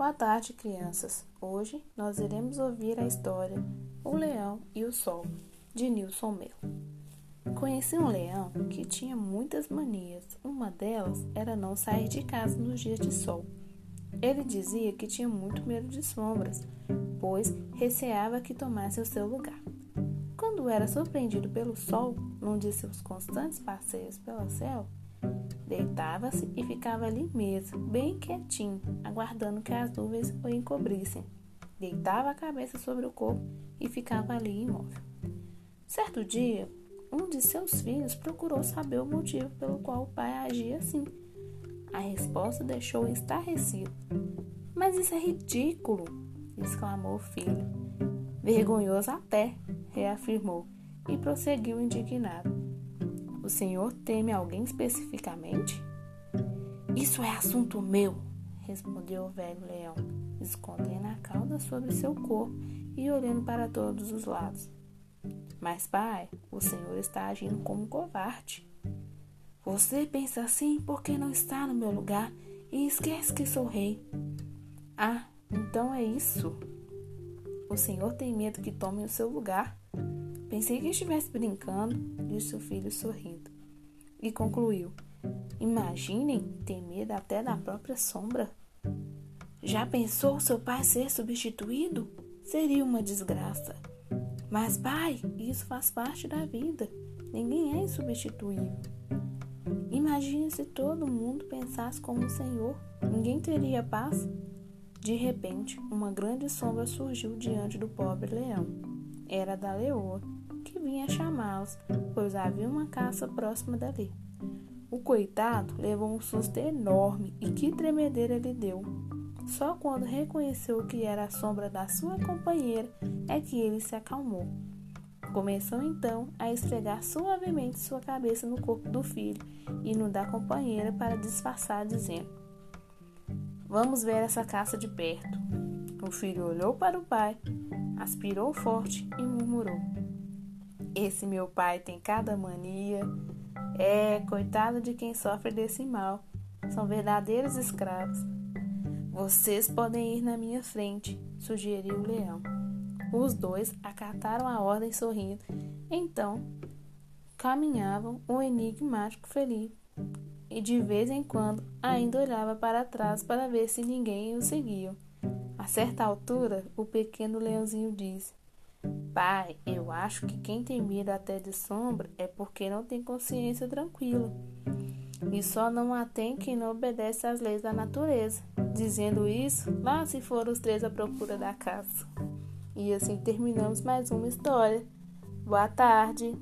Boa tarde, crianças. Hoje nós iremos ouvir a história O Leão e o Sol, de Nilson Melo. Conheci um leão que tinha muitas manias. Uma delas era não sair de casa nos dias de sol. Ele dizia que tinha muito medo de sombras, pois receava que tomasse o seu lugar. Quando era surpreendido pelo sol, num de seus constantes passeios pelo céu, Deitava-se e ficava ali mesmo, bem quietinho, aguardando que as nuvens o encobrissem. Deitava a cabeça sobre o corpo e ficava ali imóvel. Certo dia, um de seus filhos procurou saber o motivo pelo qual o pai agia assim. A resposta deixou-o estarrecido. Mas isso é ridículo! exclamou o filho. Vergonhoso até, reafirmou, e prosseguiu indignado. O senhor teme alguém especificamente? Isso é assunto meu, respondeu o velho leão, escondendo a cauda sobre seu corpo e olhando para todos os lados. Mas, pai, o senhor está agindo como um covarde. Você pensa assim porque não está no meu lugar e esquece que sou rei. Ah, então é isso. O senhor tem medo que tome o seu lugar. Pensei que estivesse brincando, disse o filho sorrindo. E concluiu: Imaginem ter medo até da própria sombra. Já pensou seu pai ser substituído? Seria uma desgraça. Mas, pai, isso faz parte da vida. Ninguém é insubstituível. Imagine se todo mundo pensasse como o Senhor. Ninguém teria paz. De repente, uma grande sombra surgiu diante do pobre leão. Era da leoa pois havia uma caça próxima dali. O coitado levou um susto enorme e que tremedeira lhe deu. Só quando reconheceu que era a sombra da sua companheira é que ele se acalmou. Começou então a esfregar suavemente sua cabeça no corpo do filho e no da companheira para disfarçar, dizendo: Vamos ver essa caça de perto. O filho olhou para o pai, aspirou forte e murmurou: esse meu pai tem cada mania. É, coitado de quem sofre desse mal. São verdadeiros escravos. Vocês podem ir na minha frente, sugeriu o leão. Os dois acataram a ordem sorrindo. Então, caminhavam o enigmático Felipe e de vez em quando ainda olhava para trás para ver se ninguém o seguia. A certa altura, o pequeno leãozinho disse: Pai, eu acho que quem tem medo até de sombra é porque não tem consciência tranquila. E só não a tem quem não obedece às leis da natureza. Dizendo isso, lá se foram os três à procura da caça. E assim terminamos mais uma história. Boa tarde.